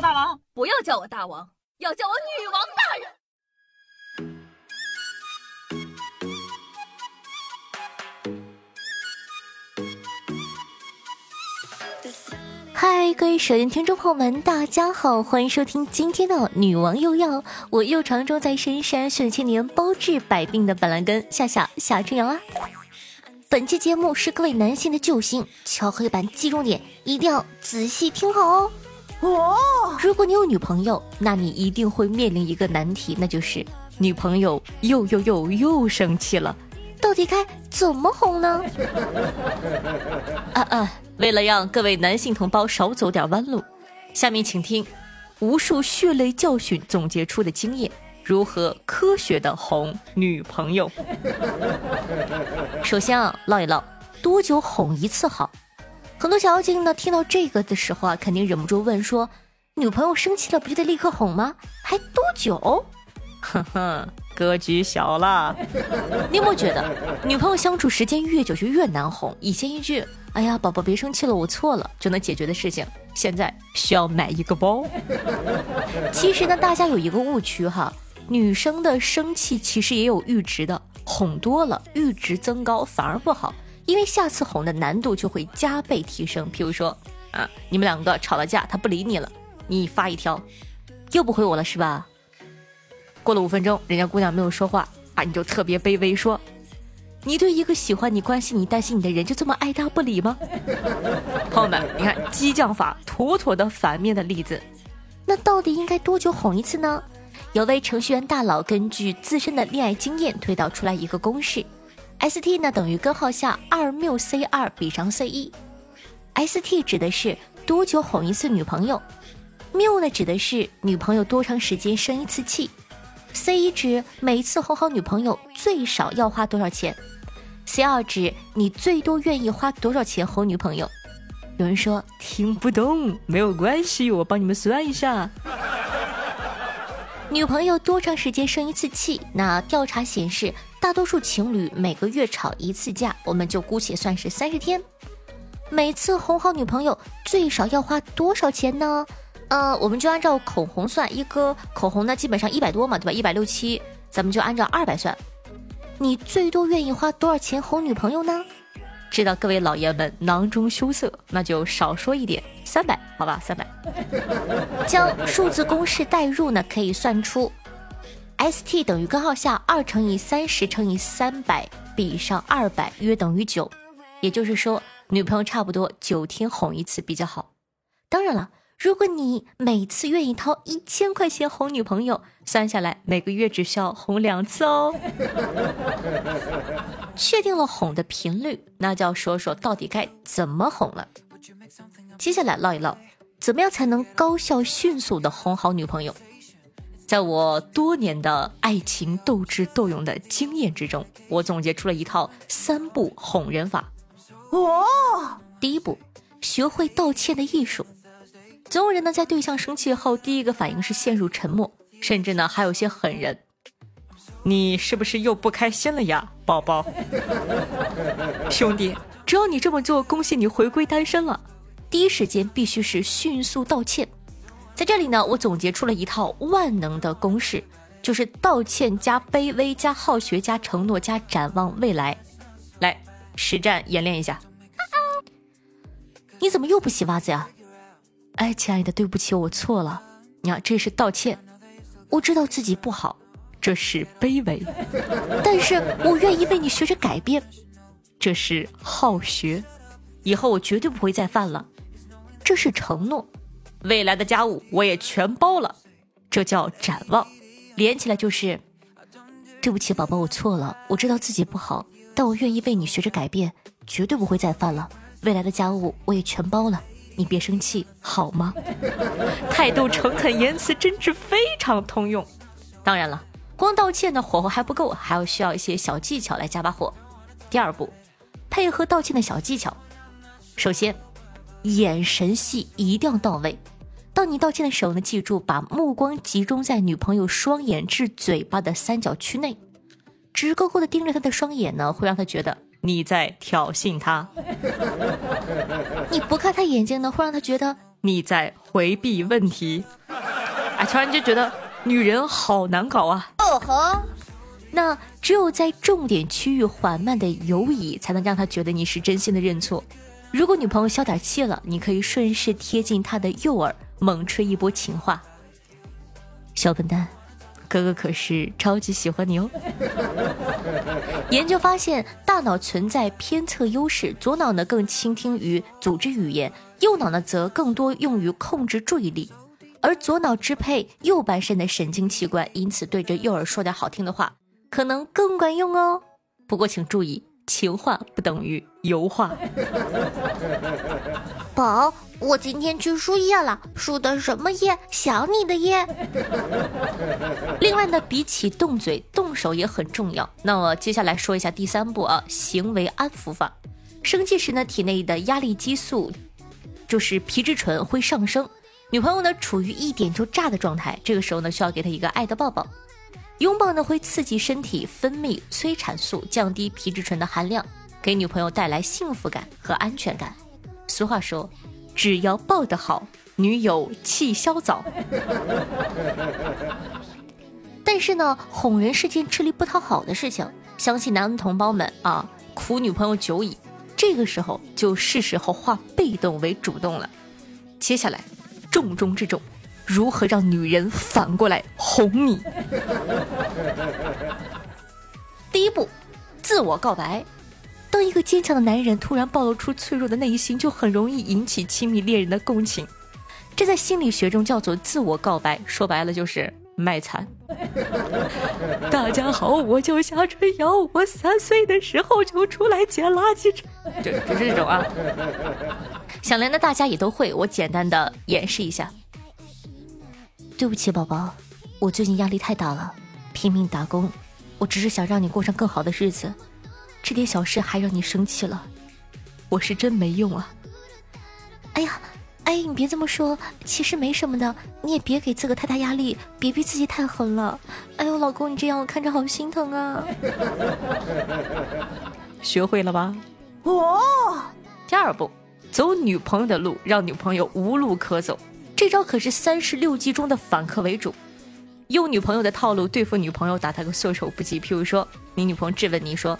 大王，不要叫我大王，要叫我女王大人。嗨，各位手机听众朋友们，大家好，欢迎收听今天的《女王又要》，我又常驻在深山训千年，包治百病的板蓝根夏夏夏春阳啊。本期节目是各位男性的救星，敲黑板记重点，一定要仔细听好哦。哦，如果你有女朋友，那你一定会面临一个难题，那就是女朋友又又又又生气了，到底该怎么哄呢？啊啊！为了让各位男性同胞少走点弯路，下面请听无数血泪教训总结出的经验，如何科学的哄女朋友。首先啊，唠一唠多久哄一次好？很多小妖精呢，听到这个的时候啊，肯定忍不住问说：女朋友生气了，不就得立刻哄吗？还多久？哼哼，格局小了。你有没有觉得，女朋友相处时间越久就越难哄？以前一句。哎呀，宝宝别生气了，我错了就能解决的事情，现在需要买一个包。其实呢，大家有一个误区哈，女生的生气其实也有阈值的，哄多了阈值增高反而不好，因为下次哄的难度就会加倍提升。譬如说啊，你们两个吵了架，他不理你了，你发一条，又不回我了是吧？过了五分钟，人家姑娘没有说话啊，你就特别卑微说。你对一个喜欢你、关心你、担心你的人就这么爱搭不理吗？朋友们，你看激将法妥妥的反面的例子。那到底应该多久哄一次呢？有位程序员大佬根据自身的恋爱经验推导出来一个公式：ST 呢等于根号下二缪 C 二比上 C 一。ST 指的是多久哄一次女朋友，缪呢指的是女朋友多长时间生一次气，C 一指每次哄好女朋友最少要花多少钱。C 二指你最多愿意花多少钱哄女朋友？有人说听不懂，没有关系，我帮你们算一下。女朋友多长时间生一次气？那调查显示，大多数情侣每个月吵一次架，我们就姑且算是三十天。每次哄好女朋友最少要花多少钱呢？呃，我们就按照口红算，一个口红呢基本上一百多嘛，对吧？一百六七，咱们就按照二百算。你最多愿意花多少钱哄女朋友呢？知道各位老爷们囊中羞涩，那就少说一点，三百，好吧，三百。将数字公式代入呢，可以算出，ST 等于根号下二乘以三十乘以三百比上二百，约等于九。也就是说，女朋友差不多九天哄一次比较好。当然了。如果你每次愿意掏一千块钱哄女朋友，算下来每个月只需要哄两次哦。确定了哄的频率，那就要说说到底该怎么哄了。接下来唠一唠，怎么样才能高效迅速的哄好女朋友？在我多年的爱情斗智斗勇的经验之中，我总结出了一套三步哄人法。哦，第一步，学会道歉的艺术。总有人呢，在对象生气后，第一个反应是陷入沉默，甚至呢，还有些狠人。你是不是又不开心了呀，宝宝？兄弟，只要你这么做，恭喜你回归单身了。第一时间必须是迅速道歉。在这里呢，我总结出了一套万能的公式，就是道歉加卑微加好学加承诺加展望未来。来，实战演练一下。你怎么又不洗袜子呀？哎，亲爱的，对不起，我错了。你看，这是道歉。我知道自己不好，这是卑微。但是我愿意为你学着改变，这是好学。以后我绝对不会再犯了，这是承诺。未来的家务我也全包了，这叫展望。连起来就是，对不起，宝宝，我错了。我知道自己不好，但我愿意为你学着改变，绝对不会再犯了。未来的家务我也全包了。你别生气好吗？态度诚恳，言辞真挚，非常通用。当然了，光道歉的火候还不够，还要需要一些小技巧来加把火。第二步，配合道歉的小技巧。首先，眼神戏一定要到位。当你道歉的时候呢，记住把目光集中在女朋友双眼至嘴巴的三角区内，直勾勾的盯着她的双眼呢，会让她觉得。你在挑衅她，你不看她眼睛呢，会让她觉得你在回避问题。啊，突然就觉得女人好难搞啊。哦吼，那只有在重点区域缓慢的游移，才能让她觉得你是真心的认错。如果女朋友消点气了，你可以顺势贴近她的右耳，猛吹一波情话。小笨蛋，哥哥可是超级喜欢你哦。研究发现，大脑存在偏侧优势，左脑呢更倾听于组织语言，右脑呢则更多用于控制注意力。而左脑支配右半身的神经器官，因此对着右耳说点好听的话，可能更管用哦。不过请注意。情话不等于油画。宝，我今天去输液了，输的什么液？想你的液。另外呢，比起动嘴，动手也很重要。那我接下来说一下第三步啊，行为安抚法。生气时呢，体内的压力激素就是皮质醇会上升，女朋友呢处于一点就炸的状态，这个时候呢需要给她一个爱的抱抱。拥抱呢会刺激身体分泌催产素，降低皮质醇的含量，给女朋友带来幸福感和安全感。俗话说，只要抱得好，女友气消早。但是呢，哄人是件吃力不讨好的事情，相信男同胞们啊，苦女朋友久矣。这个时候就是时候化被动为主动了。接下来，重中之重。如何让女人反过来哄你？第一步，自我告白。当一个坚强的男人突然暴露出脆弱的内心，就很容易引起亲密恋人的共情。这在心理学中叫做自我告白，说白了就是卖惨。大家好，我叫夏春瑶，我三岁的时候就出来捡垃圾，就就是这种啊。想连的大家也都会，我简单的演示一下。对不起，宝宝，我最近压力太大了，拼命打工。我只是想让你过上更好的日子，这点小事还让你生气了，我是真没用啊！哎呀，哎，你别这么说，其实没什么的，你也别给自个太大压力，别逼自己太狠了。哎呦，老公，你这样我看着好心疼啊！学会了吧？哦，第二步，走女朋友的路，让女朋友无路可走。这招可是三十六计中的反客为主，用女朋友的套路对付女朋友，打他个措手不及。譬如说，你女朋友质问你说：“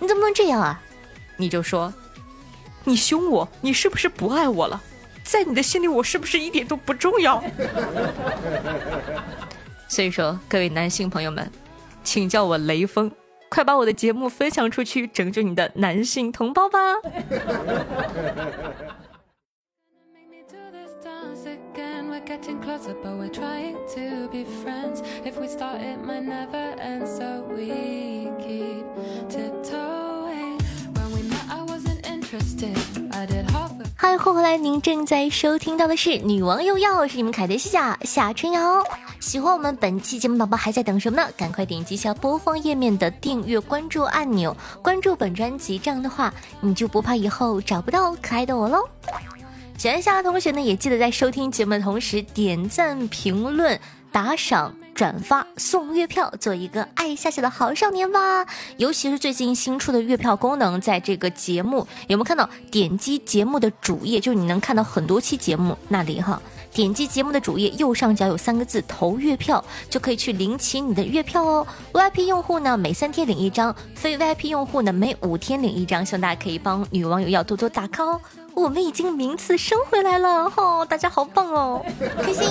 你怎么能这样啊？”你就说：“你凶我，你是不是不爱我了？在你的心里，我是不是一点都不重要？” 所以说，各位男性朋友们，请叫我雷锋，快把我的节目分享出去，拯救你的男性同胞吧！嗨，欢迎回来！您正在收听到的是《女王又要》，是你们凯德西夏夏春瑶。喜欢我们本期节目宝宝还在等什么呢？赶快点击一下播放页面的订阅关注按钮，关注本专辑，这样的话你就不怕以后找不到可爱的我喽。喜欢夏同学呢，也记得在收听节目的同时点赞、评论、打赏、转发、送月票，做一个爱夏夏的好少年吧。尤其是最近新出的月票功能，在这个节目有没有看到？点击节目的主页，就你能看到很多期节目那里哈。点击节目的主页右上角有三个字投月票，就可以去领取你的月票哦。VIP 用户呢，每三天领一张；非 VIP 用户呢，每五天领一张。希望大家可以帮女网友要多多打 call 哦。我们已经名次升回来了，吼，大家好棒哦，开心。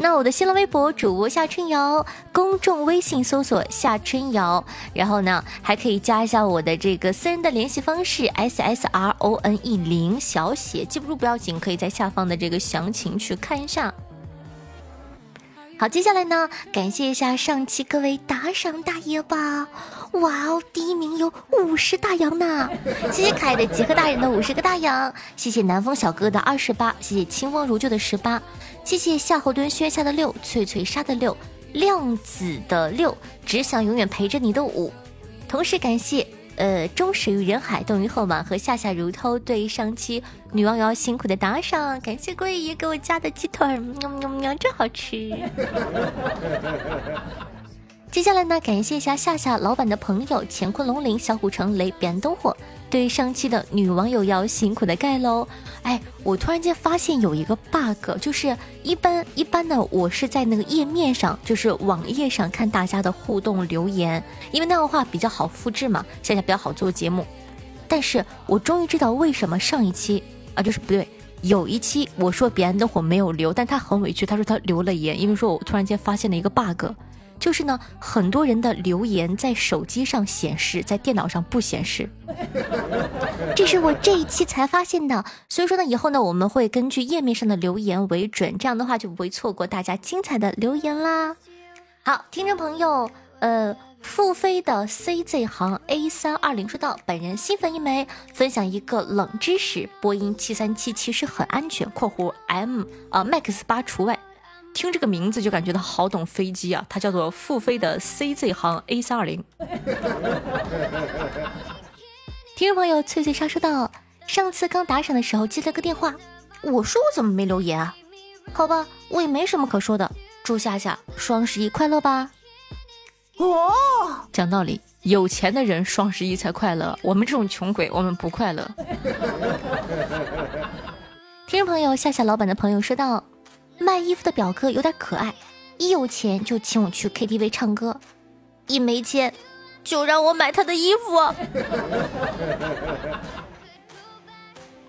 那我的新浪微博主播夏春瑶，公众微信搜索夏春瑶，然后呢，还可以加一下我的这个私人的联系方式 s s r o n e 零小写，记不住不要紧，可以在下方的这个详情去看一下。好，接下来呢，感谢一下上期各位打赏大爷吧！哇哦，第一名有五十大洋呢！谢谢可爱的杰克大人的五十个大洋，谢谢南风小哥的二十八，谢谢清风如旧的十八，谢谢夏侯惇轩下的六，翠翠莎的六，亮子的六，只想永远陪着你的五，同时感谢。呃，终始于人海，动于后嘛。和夏夏如偷对上期女王瑶辛苦的打赏，感谢贵爷给我加的鸡腿，喵喵喵，真好吃。接下来呢，感谢一下夏夏老板的朋友乾坤龙鳞、小虎城雷、边灯火、对上期的女网友要辛苦的盖喽。哎，我突然间发现有一个 bug，就是一般一般的我是在那个页面上，就是网页上看大家的互动留言，因为那样的话比较好复制嘛，下下比较好做节目。但是我终于知道为什么上一期啊，就是不对，有一期我说彼岸灯火没有留，但他很委屈，他说他留了言，因为说我突然间发现了一个 bug。就是呢，很多人的留言在手机上显示，在电脑上不显示。这是我这一期才发现的，所以说呢，以后呢，我们会根据页面上的留言为准，这样的话就不会错过大家精彩的留言啦。好，听众朋友，呃，付飞的 CZ 行 A 三二零说道：“本人新粉一枚，分享一个冷知识，波音七三七其实很安全（括弧 M 啊 Max 八除外）。”听这个名字就感觉到好懂飞机啊！它叫做复飞的 CZ 航 A 三二零。听众朋友翠翠莎说道：“上次刚打赏的时候接了个电话，我说我怎么没留言啊？好吧，我也没什么可说的。祝夏夏双十一快乐吧！哦，讲道理，有钱的人双十一才快乐，我们这种穷鬼我们不快乐。听众朋友夏夏老板的朋友说道。卖衣服的表哥有点可爱，一有钱就请我去 KTV 唱歌，一没钱就让我买他的衣服。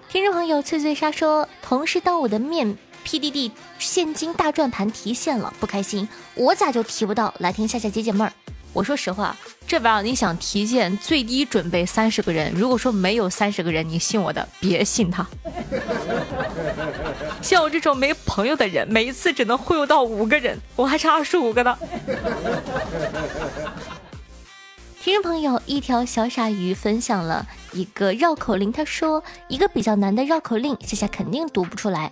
听众朋友翠翠莎说，同事当我的面 PDD 现金大转盘提现了，不开心，我咋就提不到？来听夏夏解解闷儿。我说实话，这玩意儿你想提现，最低准备三十个人。如果说没有三十个人，你信我的，别信他。像我这种没朋友的人，每一次只能忽悠到五个人，我还差二十五个呢。听众朋友，一条小傻鱼分享了一个绕口令，他说一个比较难的绕口令，夏夏肯定读不出来。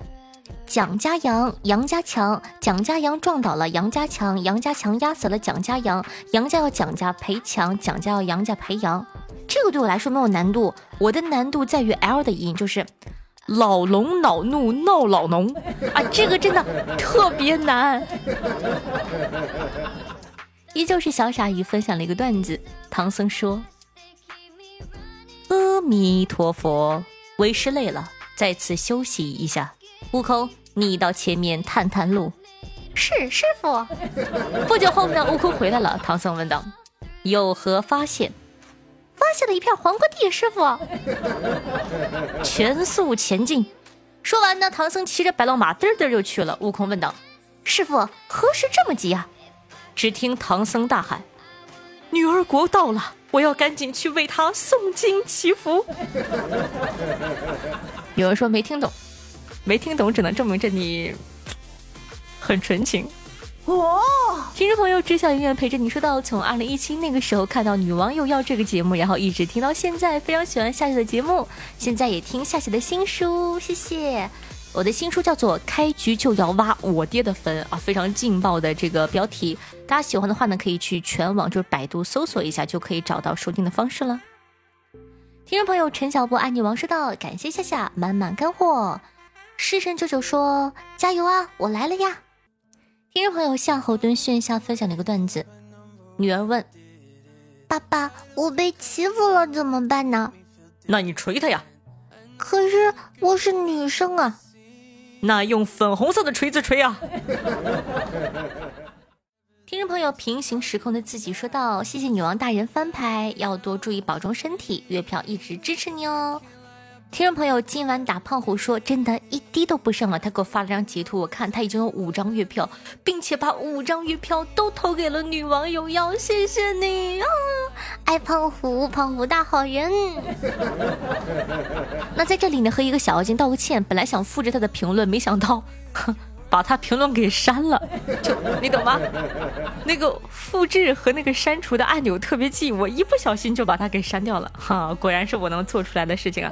蒋家杨，杨家强，蒋家杨撞倒了杨家强，杨家强压死了蒋家杨，杨家要蒋家赔强，蒋家要杨家赔杨。这个对我来说没有难度，我的难度在于 L 的音，就是老龙恼怒闹老农啊，这个真的特别难。依旧是小傻鱼分享了一个段子，唐僧说：“阿弥陀佛，为师累了，在此休息一下。”悟空，你到前面探探路。是师傅。不久后呢，悟空回来了。唐僧问道：“有何发现？”发现了一片黄瓜地。师傅，全速前进。说完呢，唐僧骑着白龙马嘚嘚就去了。悟空问道：“师傅，何时这么急啊？”只听唐僧大喊：“女儿国到了，我要赶紧去为她诵经祈福。”有人说没听懂。没听懂，只能证明着你很纯情哦。听众朋友，知晓永远陪着你。说到从二零一七那个时候看到女网友要这个节目，然后一直听到现在，非常喜欢夏夏的节目，现在也听夏夏的新书，谢谢。我的新书叫做《开局就要挖我爹的坟》啊，非常劲爆的这个标题，大家喜欢的话呢，可以去全网就是百度搜索一下，就可以找到收听的方式了。听众朋友，陈小波爱女王说道：感谢夏夏满满干货。诗神舅舅说：“加油啊，我来了呀！”听众朋友夏侯惇炫下分享了一个段子：女儿问爸爸：“我被欺负了怎么办呢？”“那你捶他呀！”“可是我是女生啊！”“那用粉红色的锤子锤啊！”听众朋友平行时空的自己说道：“谢谢女王大人翻牌，要多注意保重身体，月票一直支持你哦。”听众朋友，今晚打胖虎说真的一滴都不剩了。他给我发了张截图，我看他已经有五张月票，并且把五张月票都投给了女网友要谢谢你啊！爱胖虎，胖虎大好人。那在这里呢，和一个小妖精道个歉，本来想复制他的评论，没想到，哼。把他评论给删了，就你懂吗？那个复制和那个删除的按钮特别近，我一不小心就把它给删掉了。哈，果然是我能做出来的事情啊！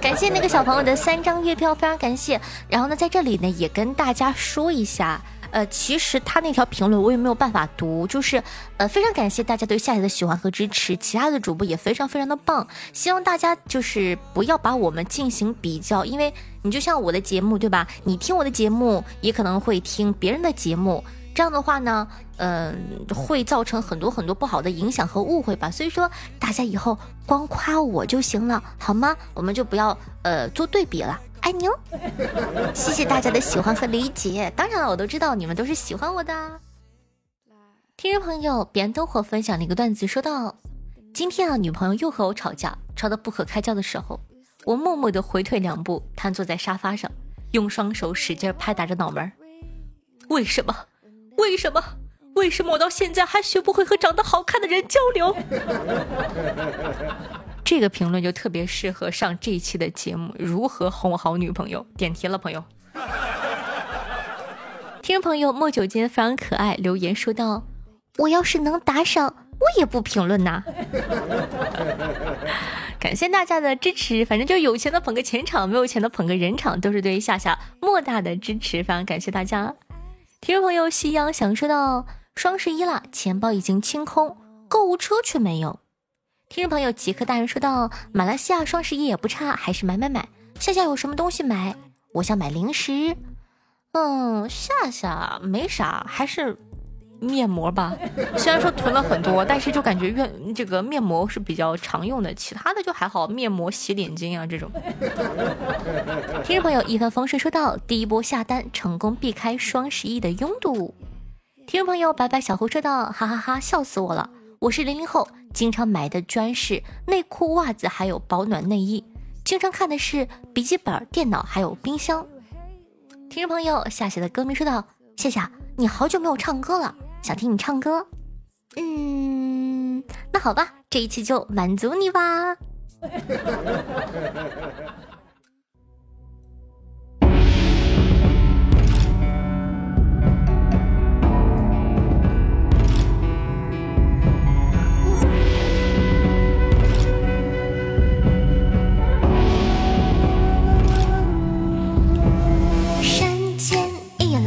感谢那个小朋友的三张月票，非常感谢。然后呢，在这里呢，也跟大家说一下。呃，其实他那条评论我也没有办法读，就是呃，非常感谢大家对夏夏的喜欢和支持，其他的主播也非常非常的棒，希望大家就是不要把我们进行比较，因为你就像我的节目对吧？你听我的节目也可能会听别人的节目，这样的话呢，嗯，会造成很多很多不好的影响和误会吧。所以说，大家以后光夸我就行了，好吗？我们就不要呃做对比了。爱你哦，谢谢大家的喜欢和理解。当然了，我都知道你们都是喜欢我的。听众朋友，别灯火分享了一个段子，说到今天啊，女朋友又和我吵架，吵得不可开交的时候，我默默的回退两步，瘫坐在沙发上，用双手使劲拍打着脑门。为什么？为什么？为什么我到现在还学不会和长得好看的人交流？这个评论就特别适合上这一期的节目，如何哄好女朋友？点题了，朋友。听众朋友莫九间非常可爱，留言说道。我要是能打赏，我也不评论呐。感谢大家的支持，反正就有钱的捧个钱场，没有钱的捧个人场，都是对夏夏莫大的支持，非常感谢大家。听众朋友夕阳想说到双十一了，钱包已经清空，购物车却没有。听众朋友极客大人说到马来西亚双十一也不差，还是买买买。夏夏有什么东西买？我想买零食。嗯，夏夏没啥，还是。面膜吧，虽然说囤了很多，但是就感觉越这个面膜是比较常用的，其他的就还好，面膜、洗脸巾啊这种。听众朋友一帆风顺说到，第一波下单成功避开双十一的拥堵。听众朋友白白小胡说道，哈哈哈，笑死我了！我是零零后，经常买的专是内裤、袜子，还有保暖内衣，经常看的是笔记本电脑，还有冰箱。听众朋友夏夏的歌迷说道，夏夏，你好久没有唱歌了。想听你唱歌，嗯，那好吧，这一期就满足你吧。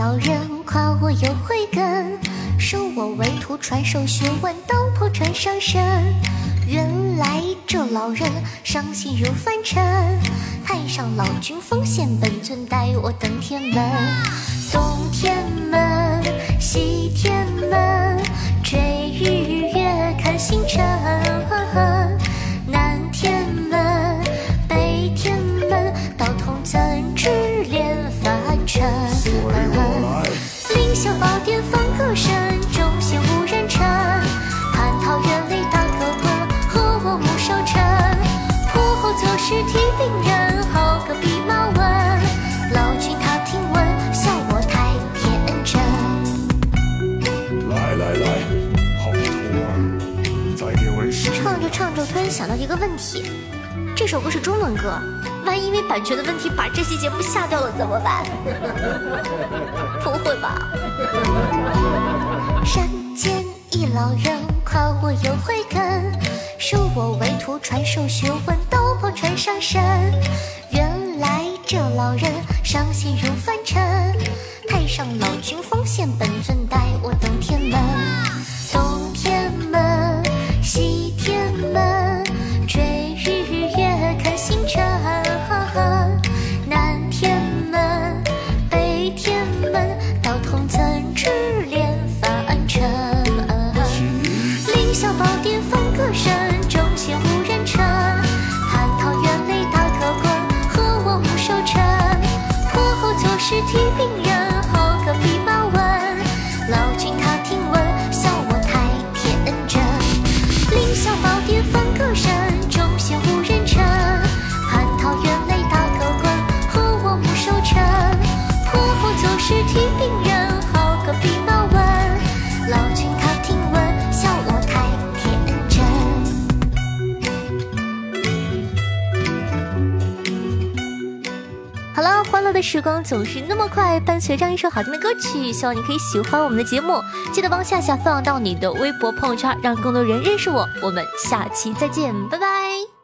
老人夸我有慧根。收我为徒，传授学问，道破穿上身。原来这老人伤心如凡尘，太上老君奉献本尊，带我登天门。东天门，西天门，追日月看星辰。远方歌声中仙无人称，蟠桃园里打个哥，和我木受嗔。破后作吃提病人，好个弼马温。老君他听闻笑我太天真。来来来，好徒儿，再你为师。唱着唱着，突然想到一个问题，这首歌是中文歌。万一因为版权的问题把这期节目下掉了怎么办？不会吧？山间一老人夸我有慧根，收我为徒，传授学问。穿上身，原来这老人伤心如凡尘。太上老君奉献本尊，带我登天门。冬天时光总是那么快，伴随着一首好听的歌曲，希望你可以喜欢我们的节目。记得帮夏夏放到你的微博朋友圈，让更多人认识我。我们下期再见，拜拜。